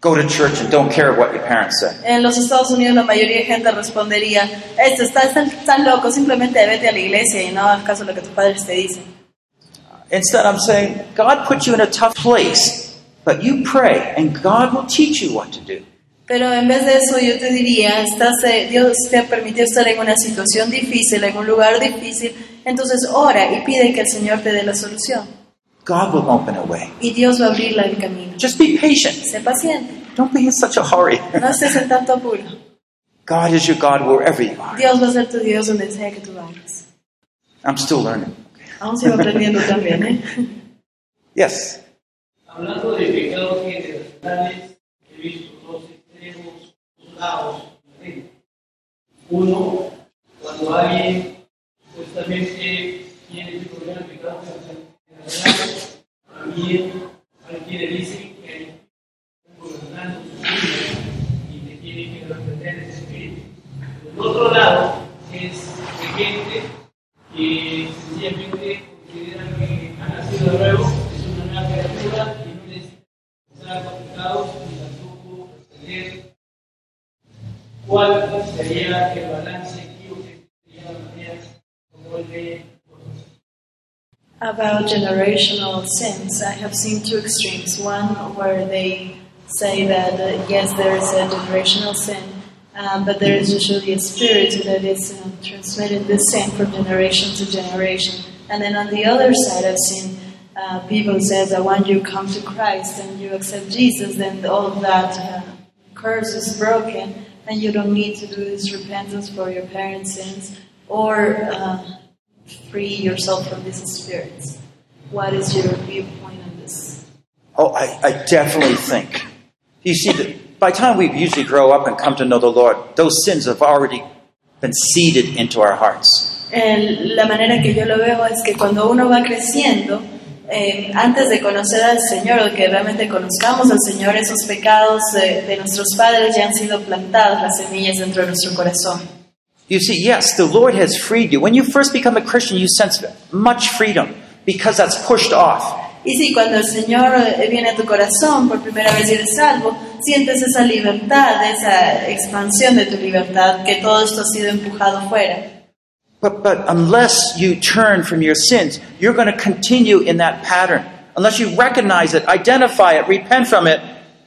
go to church and don't care what your parents say. En los Estados Unidos la mayoría de gente respondería, esto estás tan, tan loco, simplemente vete a la iglesia y no hagas caso a lo que tus padres te dicen. Instead, I'm saying, God put you in a tough place, but you pray and God will teach you what to do. Pero en vez de eso yo te diría, estás, eh, Dios te ha permitido estar en una situación difícil, en un lugar difícil, entonces ora y pide que el Señor te dé la solución. God will open a way. Y Dios va a abrirle el camino. Just be patient. Sé paciente, Don't be in such a hurry. no estés en tanto apuro. God is your God wherever you are. Dios va a ser tu Dios donde sea que tú vayas. I'm still learning. Aún sigo aprendiendo también, ¿eh? Yes. Hablando de pecados generacionales, he visto Uno, cuando alguien supuestamente tiene ese problema de pecado generacional, también hay quienes dicen que hay un gobernante y que tiene que reprender ese espíritu. El otro lado es de gente que sencillamente sería el About generational sins, I have seen two extremes. One where they say that uh, yes, there is a generational sin, um, but there is usually a spirit that is um, transmitting this sin from generation to generation. And then on the other side, I've seen uh, people say that when you come to Christ and you accept Jesus, then all that uh, curse is broken, and you don't need to do this repentance for your parents' sins or. Uh, free yourself from these spirits. What is your viewpoint on this? Oh, I, I definitely think. You see, that by the time we usually grow up and come to know the Lord, those sins have already been seeded into our hearts. El- la manera que yo lo veo es que cuando uno va creciendo, eh, antes de conocer al Señor o que realmente conozcamos al Señor, esos pecados de, de nuestros padres ya han sido plantados, las semillas dentro de nuestro corazón. You see, yes, the Lord has freed you. When you first become a Christian, you sense much freedom because that's pushed off. Y sí, cuando el Señor eh, viene a tu corazón por primera vez y eres salvo, sientes esa libertad, esa expansión de tu libertad, que todo esto ha sido empujado fuera. But, but unless you turn from your sins, you're going to continue in that pattern. Unless you recognize it, identify it, repent from it,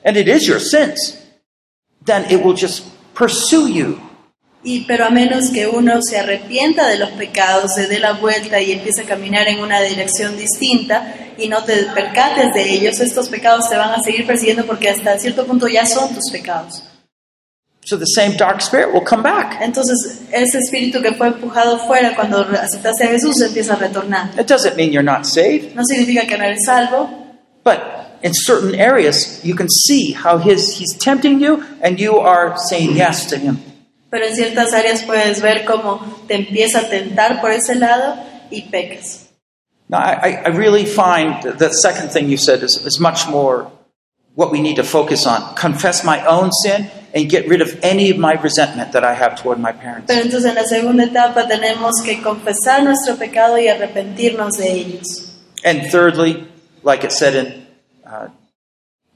and it is your sins, then it will just pursue you. Y pero a menos que uno se arrepienta de los pecados, se dé la vuelta y empiece a caminar en una dirección distinta y no te percates de ellos, estos pecados te van a seguir persiguiendo porque hasta cierto punto ya son tus pecados. So the same dark spirit will come back. Entonces, ese espíritu que fue empujado fuera cuando aceptaste a Jesús empieza a retornar. It doesn't mean you're not saved, No significa que no eres salvo, but in certain areas, you can see how his, he's tempting you and you are saying yes to him. pero en ciertas áreas puedes ver cómo te empieza a tentar por ese lado y pecas. Now, I, I- really find that the second thing you said is, is much more what we need to focus on. Confess my own sin and get rid of any of my resentment that I have toward my parents. Pero entonces en la segunda etapa tenemos que confesar nuestro pecado y arrepentirnos de ellos. And thirdly, like it said in uh,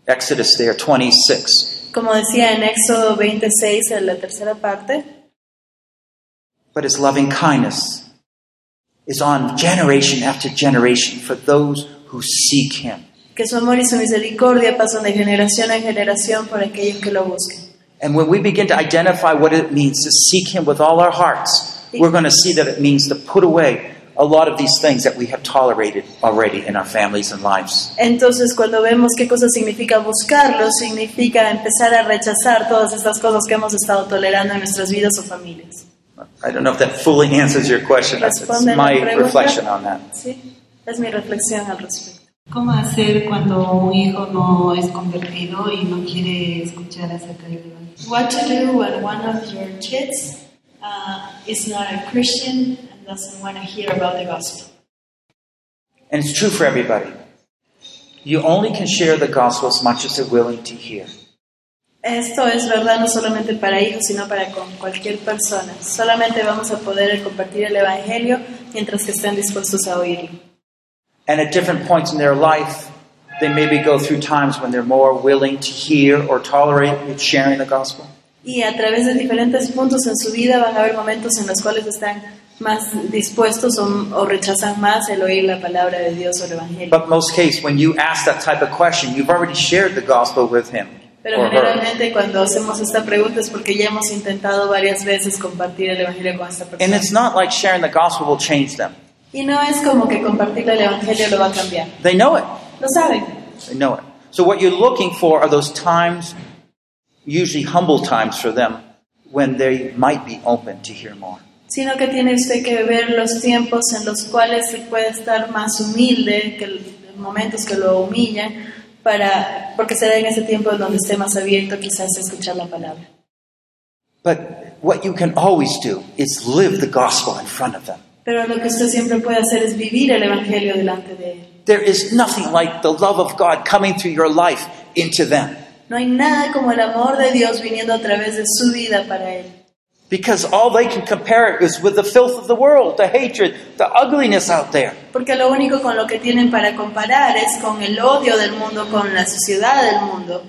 Exodus there, 26, Como decía en Éxodo 26, en la tercera parte, but his loving kindness is on generation after generation for those who seek him. que su amor y su misericordia pasan de generación en generación por aquellos que lo busquen. And when we begin to identify what it means to seek Him with all our hearts, we're going to see that it means to put away a lot of these things that we have tolerated already in our families and lives. Entonces, cuando vemos qué cosa significa buscarlo, significa empezar a rechazar todas estas cosas que hemos estado tolerando en nuestras vidas o familias. I don't know if that fully answers your question. That's, that's ¿Responde my reflection on that. Sí, es mi reflexión al respecto. ¿Cómo hacer cuando un hijo no es convertido y no quiere escuchar acerca del Evangelio? What to do when one of your kids uh, is not a Christian and doesn't want to hear about the gospel? And it's true for everybody. You only can share the gospel as much as they're willing to hear. Esto es verdad no solamente para hijos, sino para con cualquier persona. Solamente vamos a poder compartir el Evangelio mientras que estén dispuestos a oírlo. And at different points in their life, they maybe go through times when they're more willing to hear or tolerate sharing the gospel. Y a través de diferentes puntos en su vida van a haber momentos en los cuales están más dispuestos o, o rechazan más el oír la palabra de Dios o el Evangelio. But most cases, when you ask that type of question, you've already shared the gospel with him. Pero generalmente cuando hacemos esta pregunta es porque ya hemos intentado varias veces compartir el Evangelio con esta persona. And it's not like sharing the gospel will change them. Y no es como que compartir el Evangelio lo va a cambiar. They know it. Lo saben. They know it. So what you're looking for are those times, usually humble times for them, when they might be open to hear more. Sino que tiene usted que ver los tiempos en los cuales se puede estar más humilde, que los momentos que lo humillan, para, porque será en ese tiempo donde esté más abierto quizás a escuchar la palabra. But what you can always do is live the gospel in front of them. Pero lo que usted siempre puede hacer es vivir el Evangelio delante de él. There is nothing like the love of God coming through your life into them. No hay nada como el amor de Dios viniendo a través de su vida para él. Because all they can compare it is with the filth of the world, the hatred, the ugliness out there. Porque lo único con lo que tienen para comparar es con el odio del mundo, con la suciedad del mundo.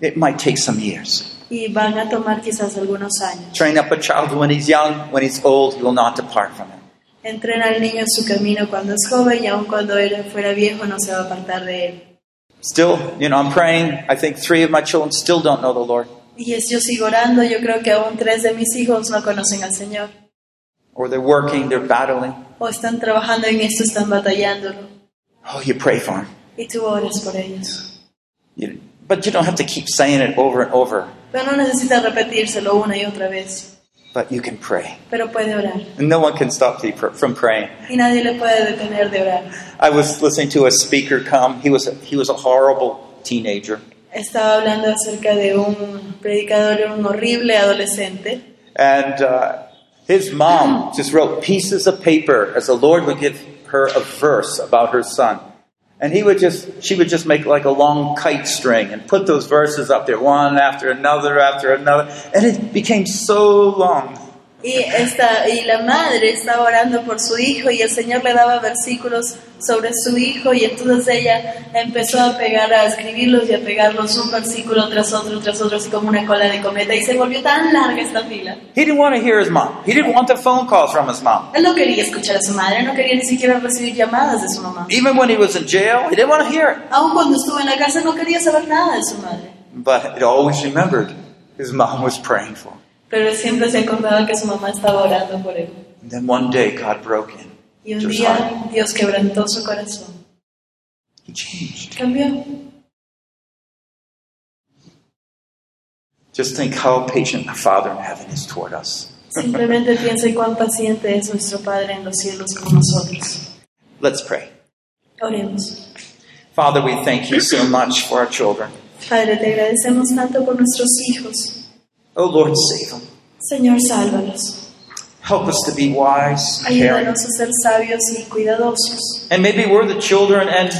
It might take some years. Y van a tomar quizás algunos años. Train up a child when he's young, when he's old, he will not depart from it. Entrena al niño en su camino cuando es joven y aun cuando él fuera viejo no se va a apartar de él. Still, you know, I'm praying. I think three of my children still don't know the Lord, Y es, yo sigo orando, yo creo que aún tres de mis hijos no conocen al Señor. or they're working, they're battling. O están trabajando en esto, están batallándolo. Oh, you pray for them. Y tú oras por ellos. You, but you don't have to keep saying it over and over, Pero no necesitas repetírselo una y otra vez. But you can pray. Pero puede orar. And no one can stop you from praying. Y nadie le puede detener de orar. I was listening to a speaker come. He was a, he was a horrible teenager, Estaba hablando acerca de un predicador, un horrible adolescente. and uh, his mom just wrote pieces of paper as the Lord would give her a verse about her son. And he would just, she would just make like a long kite string and put those verses up there, one after another after another, and it became so long. Y, esta, y la madre estaba orando por su hijo y el Señor le daba versículos sobre su hijo y entonces ella empezó a pegar, a escribirlos y a pegarlos un versículo tras otro, tras otro, así como una cola de cometa y se volvió tan larga esta fila. He didn't want to hear his mom. He didn't want the phone calls from his mom. Él no quería escuchar a su madre, no quería ni siquiera recibir llamadas de su mamá. Even when he was in jail, he didn't want to hear it. Aun cuando estuvo en la cárcel no quería saber nada de su madre. But it always remembered his mom was praying for him. Pero siempre se acordaba que su mamá estaba orando por él. And then one day, God broke in. Y un día Dios quebrantó su corazón. He changed. Cambió. Just think how patient the Father in heaven is toward us. Simplemente piense cuán paciente es nuestro Padre en los cielos con nosotros. Let's pray. Oremos. Father, we thank you so much for our children. Padre, te agradecemos tanto por nuestros hijos. Oh Lord, save them. Señor, sálvalos. Help us to be wise, and caring. Ayúdanos a ser sabios y cuidadosos. And maybe we're the children and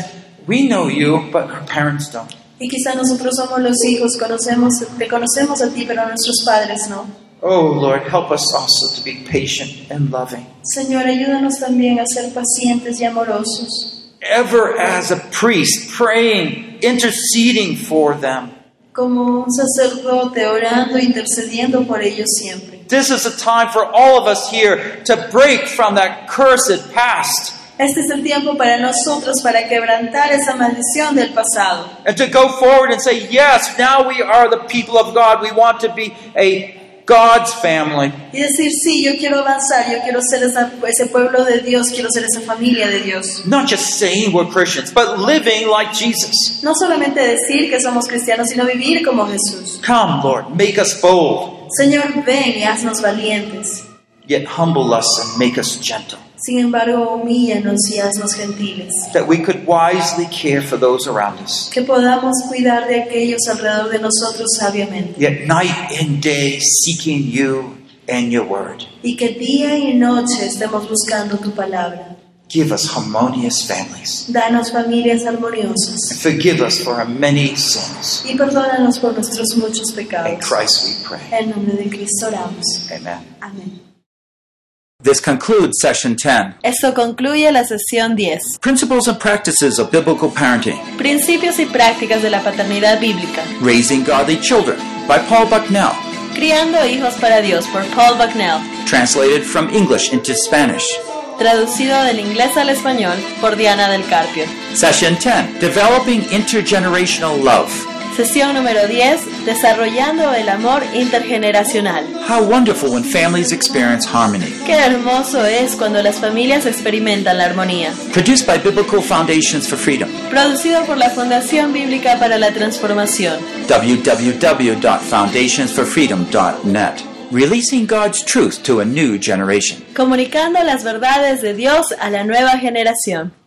we know you, but our parents don't. Y quizá nosotros somos los hijos, conocemos, te conocemos a ti, pero nuestros padres no. Oh Lord, help us also to be patient and loving. Señor, ayúdanos también a ser pacientes y amorosos. Ever as a priest, praying, interceding for them. Como un sacerdote orando, intercediendo por ellos siempre. This is a time for all of us here to break from that cursed past Este es el tiempo para nosotros para quebrantar esa maldición del pasado. and to go forward and say, Yes, now we are the people of God. We want to be a God's family. Y decir, sí, yo quiero avanzar, yo quiero ser esa- ese pueblo de Dios, quiero ser esa familia de Dios. Not just saying we're Christians, but living like Jesus. No solamente decir que somos cristianos, sino vivir como Jesús. Come, Lord, make us bold, Señor, ven y haznos valientes. yet humble us and make us gentle, Sin embargo, humíllanos y haznos gentiles. that we could wisely care for those around us. Que podamos cuidar de aquellos alrededor de nosotros sabiamente. Yet night and day seeking you and your word. Y que día y noche estemos buscando tu palabra. Give us harmonious families. Danos familias And armoniosas. forgive us for our many sins. Y perdónanos por nuestros muchos In pecados. Christ we pray. En nombre de Cristo oramos. Amen. Amén. This concludes session 10 Esto concluye la sesión 10. Principles and Practices of Biblical Parenting Principios y prácticas de la paternidad bíblica. Raising Godly Children by Paul Bucknell. Criando hijos para Dios por Paul Bucknell. Translated from English into Spanish. Traducido del inglés al español por Diana del Carpio. Session 10 Developing Intergenerational Love. Sesión número 10, Desarrollando el amor intergeneracional. How wonderful when families experience harmony. Qué hermoso es cuando las familias experimentan la armonía. Produced by Biblical Foundations for Freedom. Producido por la Fundación Bíblica para la Transformación. www.foundationsforfreedom.net. Releasing God's truth to a new generation. Comunicando las verdades de Dios a la nueva generación.